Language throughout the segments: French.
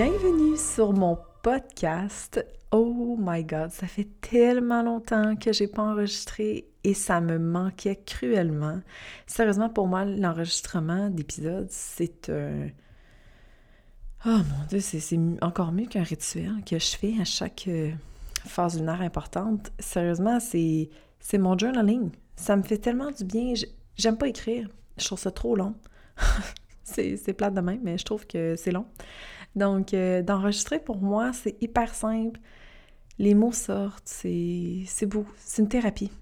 Bienvenue sur mon podcast. Oh my god, ça fait tellement longtemps que j'ai pas enregistré et ça me manquait cruellement. Sérieusement, pour moi, l'enregistrement d'épisodes, c'est un. Oh mon dieu, c'est encore mieux qu'un rituel que je fais à chaque euh, phase lunaire importante. Sérieusement, c'est mon journaling. Ça me fait tellement du bien. J'aime pas écrire. Je trouve ça trop long. c'est plate de même, mais je trouve que c'est long. Donc, euh, d'enregistrer pour moi, c'est hyper simple. Les mots sortent, c'est beau. C'est une thérapie.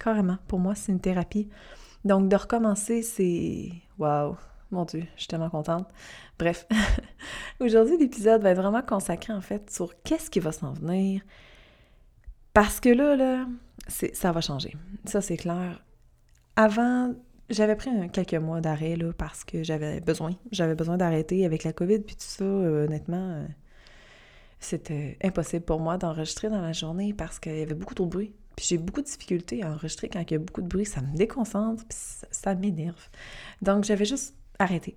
Carrément. Pour moi, c'est une thérapie. Donc, de recommencer, c'est. Waouh! Mon Dieu, je suis tellement contente. Bref, aujourd'hui, l'épisode va être vraiment consacré en fait sur qu'est-ce qui va s'en venir. Parce que là, là, ça va changer. Ça, c'est clair. Avant j'avais pris quelques mois d'arrêt parce que j'avais besoin. J'avais besoin d'arrêter avec la COVID puis tout ça. Euh, honnêtement, euh, c'était impossible pour moi d'enregistrer dans la journée parce qu'il y avait beaucoup trop de bruit. Puis j'ai beaucoup de difficultés à enregistrer quand il y a beaucoup de bruit. Ça me déconcentre ça, m'énerve. Donc j'avais juste arrêté.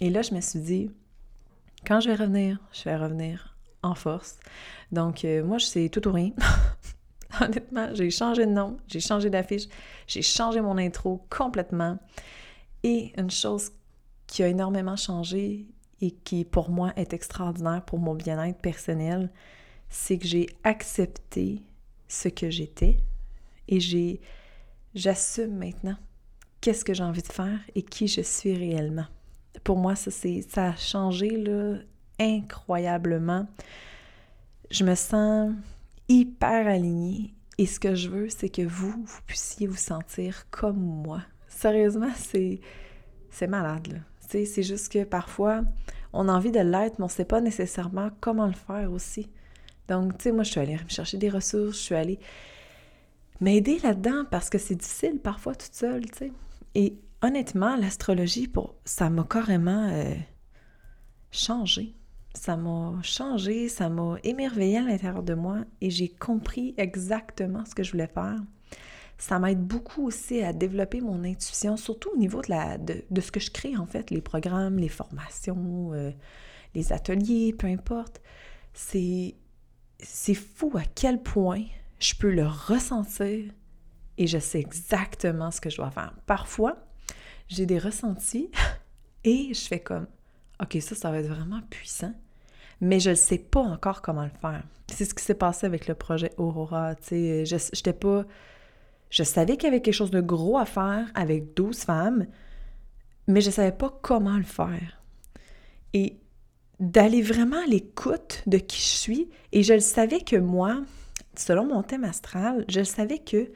Et là, je me suis dit, quand je vais revenir, je vais revenir en force. Donc euh, moi, je sais tout ou rien. Honnêtement, j'ai changé de nom, j'ai changé d'affiche, j'ai changé mon intro complètement. Et une chose qui a énormément changé et qui pour moi est extraordinaire pour mon bien-être personnel, c'est que j'ai accepté ce que j'étais et j'assume maintenant qu'est-ce que j'ai envie de faire et qui je suis réellement. Pour moi, ça, a changé incroyablement. Je me sens hyper alignée. Et ce que je veux, c'est que vous, vous puissiez vous sentir comme moi. Sérieusement, c'est, c'est malade, là. C'est juste que parfois, on a envie de l'être, mais on ne sait pas nécessairement comment le faire aussi. Donc, tu sais, moi, je suis allée me chercher des ressources, je suis allée m'aider là-dedans parce que c'est difficile parfois toute seule, tu. Et honnêtement, l'astrologie, pour ça m'a carrément euh, changé ça m'a changé, ça m'a émerveillé à l'intérieur de moi et j'ai compris exactement ce que je voulais faire. Ça m'aide beaucoup aussi à développer mon intuition, surtout au niveau de, la, de, ce que je crée en fait, les programmes, les formations, euh, les ateliers, peu importe. C'est fou à quel point je peux le ressentir et je sais exactement ce que je dois faire. Parfois, j'ai des ressentis et je fais comme OK, ça, ça va être vraiment puissant, mais je ne sais pas encore comment le faire. C'est ce qui s'est passé avec le projet Aurora. Je pas. Je savais qu'il y avait quelque chose de gros à faire avec 12 femmes, mais je ne savais pas comment le faire. Et d'aller vraiment à l'écoute de qui je suis, et je le savais que moi, selon mon thème astral, je savais que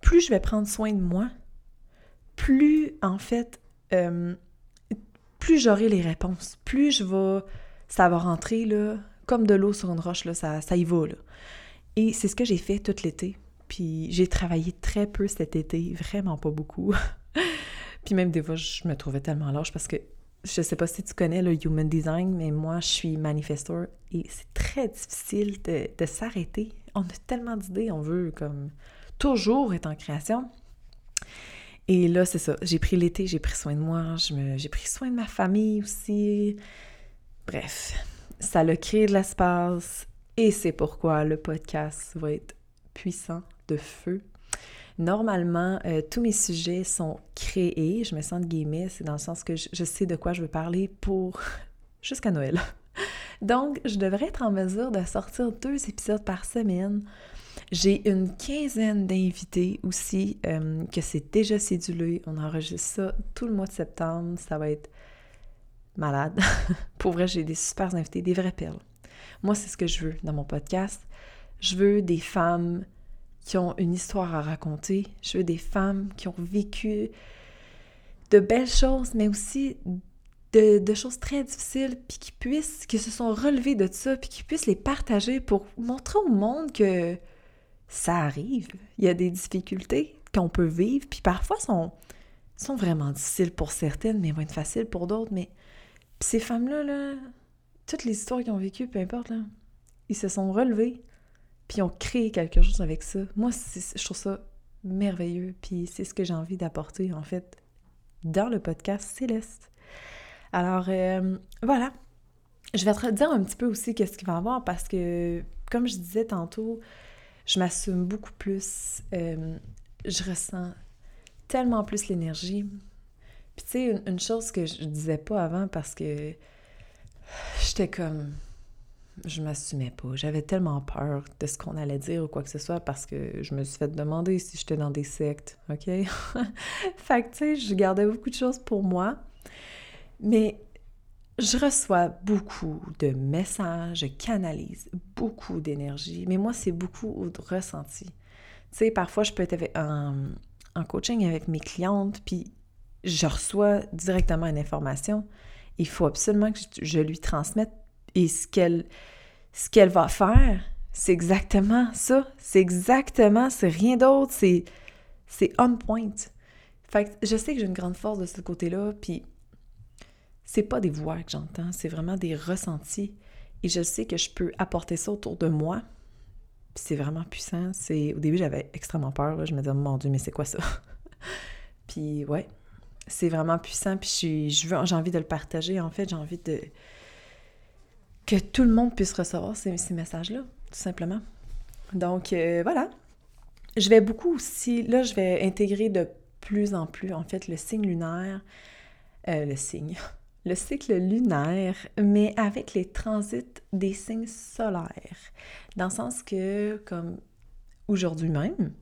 plus je vais prendre soin de moi, plus en fait, euh, plus j'aurai les réponses, plus je vais, ça va rentrer comme de l'eau sur une roche, ça, y va. Et c'est ce que j'ai fait tout l'été. Puis j'ai travaillé très peu cet été, vraiment pas beaucoup. Puis même des fois, je me trouvais tellement lâche parce que je sais pas si tu connais le Human Design, mais moi, je suis manifestor et c'est très difficile de, de s'arrêter. On a tellement d'idées, on veut comme toujours être en création. Et là, c'est ça. J'ai pris l'été, j'ai pris soin de moi, j'ai pris soin de ma famille aussi. Bref, ça a créé de l'espace et c'est pourquoi le podcast va être puissant de feu. Normalement, euh, tous mes sujets sont créés, je me sens de guillemets, c'est dans le sens que je sais de quoi je veux parler pour jusqu'à Noël. Donc, je devrais être en mesure de sortir deux épisodes par semaine j'ai une quinzaine d'invités aussi euh, que c'est déjà cédulé. On enregistre ça tout le mois de septembre. Ça va être malade. Pour vrai, j'ai des super invités, des vraies perles. Moi, c'est ce que je veux dans mon podcast. Je veux des femmes qui ont une histoire à raconter. Je veux des femmes qui ont vécu de belles choses, mais aussi de, choses très difficiles, puis qui puissent, qui se sont relevées de ça, puis qui puissent les partager pour montrer au monde que ça arrive. Il y a des difficultés qu'on peut vivre, puis parfois sont, sont vraiment difficiles pour certaines, mais vont être faciles pour d'autres. Mais ces femmes-là, là, toutes les histoires qu'ils ont vécues, peu importe, là, ils se sont relevés, puis ont créé quelque chose avec ça. Moi, je trouve ça merveilleux, puis c'est ce que j'ai envie d'apporter, en fait, dans le podcast Céleste. Alors, euh, voilà. Je vais te dire un petit peu aussi qu'est-ce qu'il va y avoir parce que, comme je disais tantôt, je m'assume beaucoup plus. Euh, je ressens tellement plus l'énergie. Puis, tu sais, une, chose que je disais pas avant parce que j'étais comme. Je m'assumais pas. J'avais tellement peur de ce qu'on allait dire ou quoi que ce soit parce que je me suis fait demander si j'étais dans des sectes, OK? fait que, tu sais, je gardais beaucoup de choses pour moi. Mais je reçois beaucoup de messages, je canalise beaucoup d'énergie, mais moi, c'est beaucoup de ressenti. Tu sais, parfois, je peux être en, coaching avec mes clientes, puis je reçois directement une information. Il faut absolument que je, lui transmette. Et ce qu'elle ce qu'elle va faire, c'est exactement ça. C'est exactement, c'est rien d'autre. C'est on point. Fait que je sais que j'ai une grande force de ce côté-là, puis c'est pas des voix que j'entends, c'est vraiment des ressentis. Et je sais que je peux apporter ça autour de moi. c'est vraiment puissant. C'est Au début, j'avais extrêmement peur. Je me disais, mon Dieu, mais c'est quoi ça? puis ouais, c'est vraiment puissant. Puis j'ai envie de le partager. En fait, j'ai envie de que tout le monde puisse recevoir ces, messages-là, tout simplement. Donc euh, voilà. Je vais beaucoup aussi, là, je vais intégrer de plus en plus, en fait, le signe lunaire, euh, le signe, le cycle lunaire, mais avec les transits des signes solaires. Dans le sens que, comme aujourd'hui même,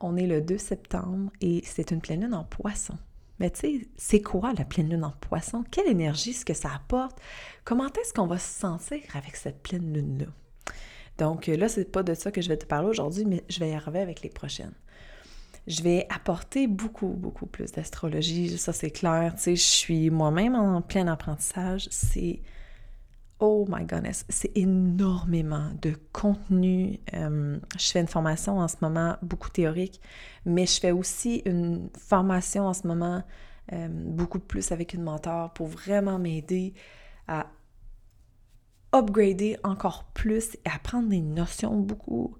on est le 2 septembre et c'est une pleine lune en poisson. Mais tu sais, c'est quoi la pleine lune en poisson? Quelle énergie est-ce que ça apporte? Comment est-ce qu'on va se sentir avec cette pleine lune-là? Donc là, c'est pas de ça que je vais te parler aujourd'hui, mais je vais y arriver avec les prochaines je vais apporter beaucoup, beaucoup plus d'astrologie. Ça, c'est clair. Tu sais, je suis moi-même en plein apprentissage. C'est. Oh my goodness, c'est énormément de contenu. Euh, je fais une formation en ce moment, beaucoup théorique, mais je fais aussi une formation en ce moment, euh, beaucoup plus avec une mentor pour vraiment m'aider à upgrader encore plus et apprendre des notions beaucoup,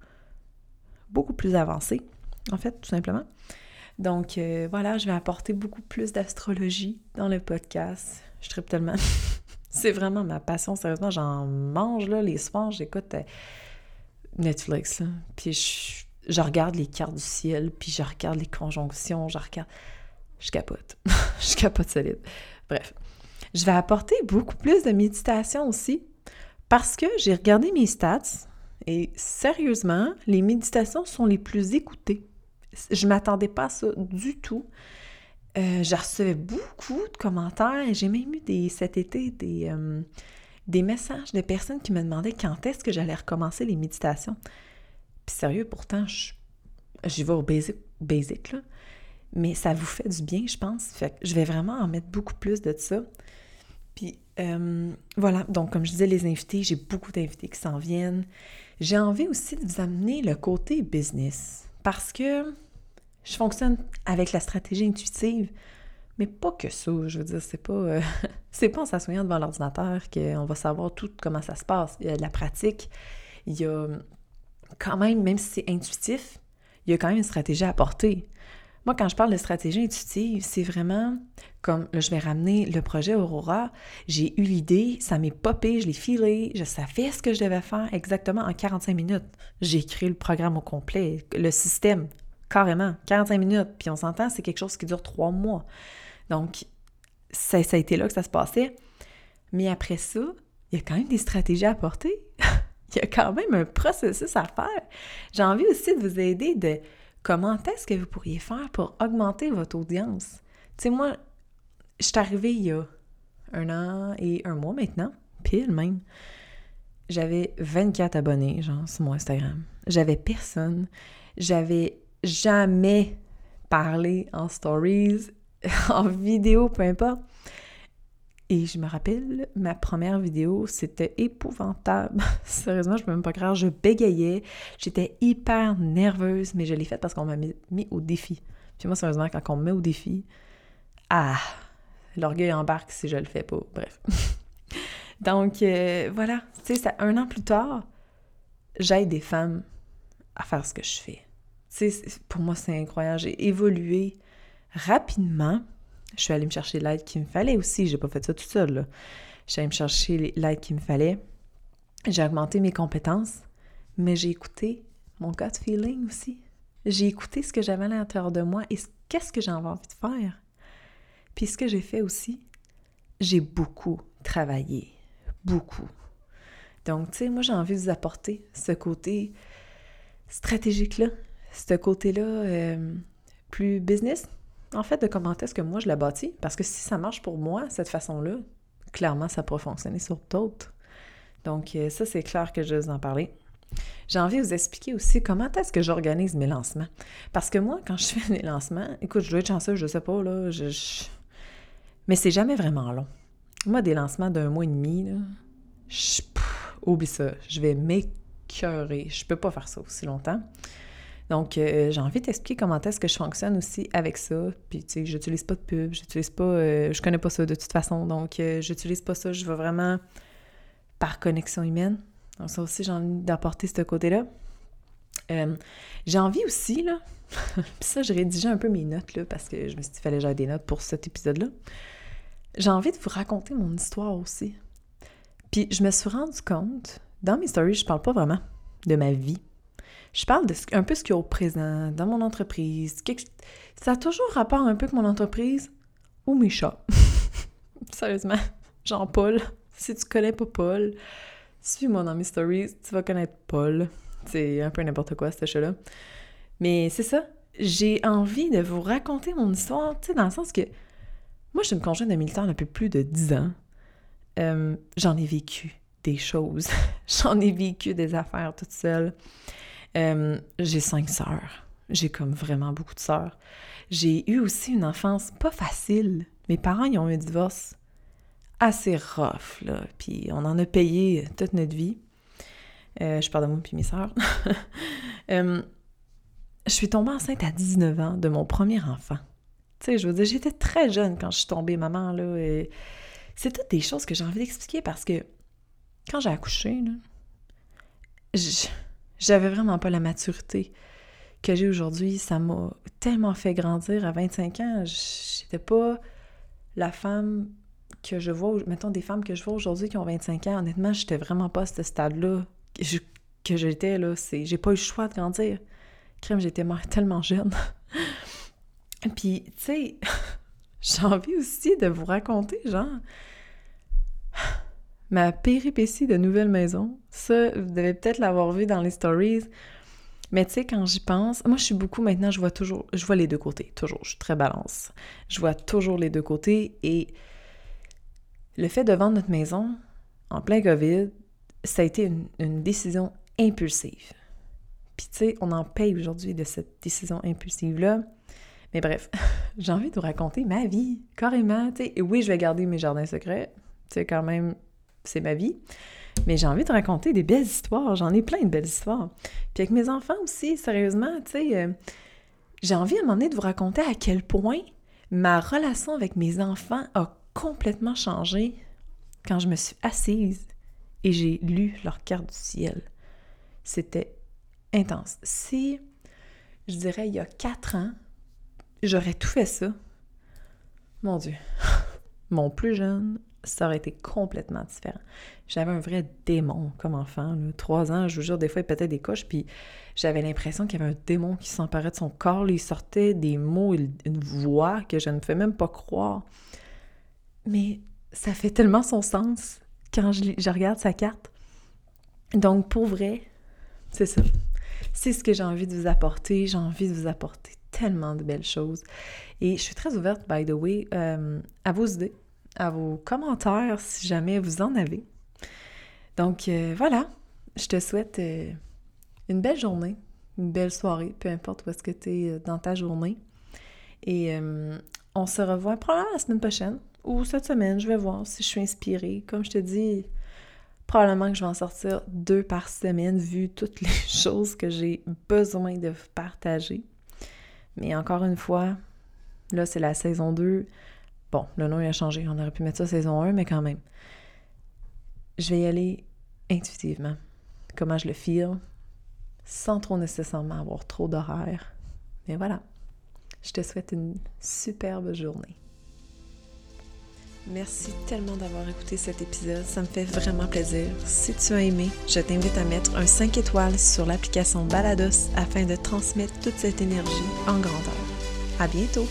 beaucoup plus avancées en fait, tout simplement. Donc euh, voilà, je vais apporter beaucoup plus d'astrologie dans le podcast. Je tripe tellement. c'est vraiment ma passion, sérieusement. J'en mange là, les soirs, j'écoute euh, Netflix. Puis je, regarde les cartes du ciel, puis je regarde les conjonctions, je regarde. Je capote. je capote solide. Bref. Je vais apporter beaucoup plus de méditation aussi parce que j'ai regardé mes stats et sérieusement, les méditations sont les plus écoutées je m'attendais pas à ça du tout. Euh, je recevais beaucoup de commentaires j'ai même eu des, cet été des, euh, des messages de personnes qui me demandaient quand est-ce que j'allais recommencer les méditations. Puis sérieux, pourtant, j'y vais au basic, basic là. mais ça vous fait du bien, je pense. Fait que je vais vraiment en mettre beaucoup plus de ça. Puis euh, voilà, donc comme je disais, les invités, j'ai beaucoup d'invités qui s'en viennent. J'ai envie aussi de vous amener le côté business. Parce que je fonctionne avec la stratégie intuitive, mais pas que ça. Je veux dire, c'est pas, euh, c'est pas en s'assoyant devant l'ordinateur qu'on va savoir tout comment ça se passe. Il y a de la pratique, il y a quand même, même si c'est intuitif, il y a quand même une stratégie à apporter. Moi, quand je parle de stratégie intuitive, c'est vraiment comme là, je vais ramener le projet Aurora. J'ai eu l'idée, ça m'est popé, je l'ai filé, je savais ce que je devais faire exactement en 45 minutes. J'ai créé le programme au complet, le système, carrément, 45 minutes. Puis on s'entend, c'est quelque chose qui dure trois mois. Donc, ça, ça a été là que ça se passait. Mais après ça, il y a quand même des stratégies à apporter. il y a quand même un processus à faire. J'ai envie aussi de vous aider de comment est-ce que vous pourriez faire pour augmenter votre audience? Tu sais, moi, je suis arrivée il y a un an et un mois maintenant, pile même. J'avais 24 abonnés, genre, sur mon Instagram. J'avais personne. J'avais jamais parlé en stories, en vidéo, peu importe. Et je me rappelle, ma première vidéo, c'était épouvantable. Sérieusement, je peux même pas croire. Je bégayais. J'étais hyper nerveuse, mais je l'ai faite parce qu'on m'a mis, au défi. Puis moi, sérieusement, quand on me met au défi, ah, l'orgueil embarque si je le fais pas. Bref. Donc, euh, voilà. Tu sais, un an plus tard, j'aide des femmes à faire ce que je fais. Pour moi, c'est incroyable. J'ai évolué rapidement je suis allée me chercher l'aide qu'il me fallait aussi. J'ai pas fait ça toute seule. Je suis allée me chercher l'aide qu'il me fallait. J'ai augmenté mes compétences, mais j'ai écouté mon gut feeling aussi. J'ai écouté ce que j'avais à l'intérieur de moi et qu'est-ce que j'ai envie de faire. Puis ce que j'ai fait aussi, j'ai beaucoup travaillé. Beaucoup. Donc, tu sais, moi, j'ai envie de vous apporter ce côté stratégique-là, ce côté-là euh, plus business, en fait, de comment est-ce que moi je la bâtis? Parce que si ça marche pour moi, cette façon-là, clairement, ça pourrait fonctionner sur d'autres. Donc, euh, ça, c'est clair que je vais vous en parler. J'ai envie de vous expliquer aussi comment est-ce que j'organise mes lancements. Parce que moi, quand je fais des lancements, écoute, je dois être chanceux, je sais pas, là, je, mais c'est jamais vraiment long. Moi, des lancements d'un mois et demi, là, je, oublie ça, je vais m'écœurer. Je peux pas faire ça aussi longtemps. Donc, euh, j'ai envie d'expliquer comment est-ce que je fonctionne aussi avec ça. Puis, tu sais, j'utilise pas de pub, j'utilise pas... Euh, je connais pas ça de toute façon, donc euh, j'utilise pas ça. Je vais vraiment par connexion humaine. Donc, ça aussi, j'ai envie d'apporter ce côté-là. j'ai envie aussi, là... puis ça, j'ai rédigé un peu mes notes, là, parce que je me suis dit qu'il fallait que des notes pour cet épisode-là. J'ai envie de vous raconter mon histoire aussi. Puis, je me suis rendu compte... Dans mes stories, je parle pas vraiment de ma vie je parle de un peu ce qu'il y a au présent, dans mon entreprise. Ça a toujours rapport un peu avec mon entreprise ou mes chats. Sérieusement. Jean-Paul, si tu connais pas Paul, suis-moi dans mes stories, tu vas connaître Paul. C'est un peu n'importe quoi, ce chat-là. Mais c'est ça. J'ai envie de vous raconter mon histoire, tu sais, dans le sens que moi, je suis une conjointe de militaire depuis plus de dix ans. Euh, j'en ai vécu des choses. j'en ai vécu des affaires toute seule. Euh, j'ai cinq sœurs. J'ai comme vraiment beaucoup de sœurs. J'ai eu aussi une enfance pas facile. Mes parents, ils ont eu un divorce assez rough, là. Puis on en a payé toute notre vie. Euh, je parle de moi puis mes sœurs. Euh, je suis tombée enceinte à 19 ans de mon premier enfant. Tu sais, je veux dire, j'étais très jeune quand je suis tombée maman, là. Et c'est toutes des choses que j'ai envie d'expliquer parce que quand j'ai accouché, là, je j'avais vraiment pas la maturité que j'ai aujourd'hui. Ça m'a tellement fait grandir à 25 ans. J'étais pas la femme que je vois, mettons des femmes que je vois aujourd'hui qui ont 25 ans. Honnêtement, j'étais vraiment pas à ce stade-là que j'étais, là. J'ai pas eu le choix de grandir. Crème, j'étais tellement jeune. Puis, tu sais, j'ai envie aussi de vous raconter, genre, ma péripétie de nouvelle maison. Ça, vous devez peut-être l'avoir vu dans les stories. Mais tu sais, quand j'y pense, moi je suis beaucoup maintenant, je vois toujours, je vois les deux côtés, toujours, je suis très balance. Je vois toujours les deux côtés et le fait de vendre notre maison en plein COVID, ça a été une, une décision impulsive. Puis tu sais, on en paye aujourd'hui de cette décision impulsive-là. Mais bref, j'ai envie de vous raconter ma vie, carrément. Tu sais, oui, je vais garder mes jardins secrets. Tu sais, quand même, c'est ma vie. Mais j'ai envie de raconter des belles histoires. J'en ai plein de belles histoires. Puis avec mes enfants aussi, sérieusement, tu sais, euh, j'ai envie à un moment donné de vous raconter à quel point ma relation avec mes enfants a complètement changé quand je me suis assise et j'ai lu leur carte du ciel. C'était intense. Si, je dirais, il y a quatre ans, j'aurais tout fait ça, mon Dieu, mon plus jeune ça aurait été complètement différent. J'avais un vrai démon comme enfant. Trois ans, je vous jure, des fois, il pétait des coches, puis j'avais l'impression qu'il y avait un démon qui s'emparait de son corps. il sortait des mots, une voix que je ne fais même pas croire. Mais ça fait tellement son sens quand je, regarde sa carte. Donc, pour vrai, c'est ça. C'est ce que j'ai envie de vous apporter. J'ai envie de vous apporter tellement de belles choses. Et je suis très ouverte, by the way, euh, à vos idées à vos commentaires si jamais vous en avez. Donc euh, voilà, je te souhaite euh, une belle journée, une belle soirée, peu importe où est-ce que tu es dans ta journée. Et on se revoit probablement la semaine prochaine ou cette semaine, je vais voir si je suis inspirée. Comme je te dis, probablement que je vais en sortir deux par semaine vu toutes les choses que j'ai besoin de partager. Mais encore une fois, là, c'est la saison 2. Bon, le nom a changé. On aurait pu mettre ça saison 1, mais quand même. Je vais y aller intuitivement. Comment je le file, sans trop nécessairement avoir trop d'horaire. Mais voilà. Je te souhaite une superbe journée. Merci tellement d'avoir écouté cet épisode, ça me fait vraiment plaisir. Si tu as aimé, je t'invite à mettre un 5 étoiles sur l'application Balados afin de transmettre toute cette énergie en grandeur. À bientôt!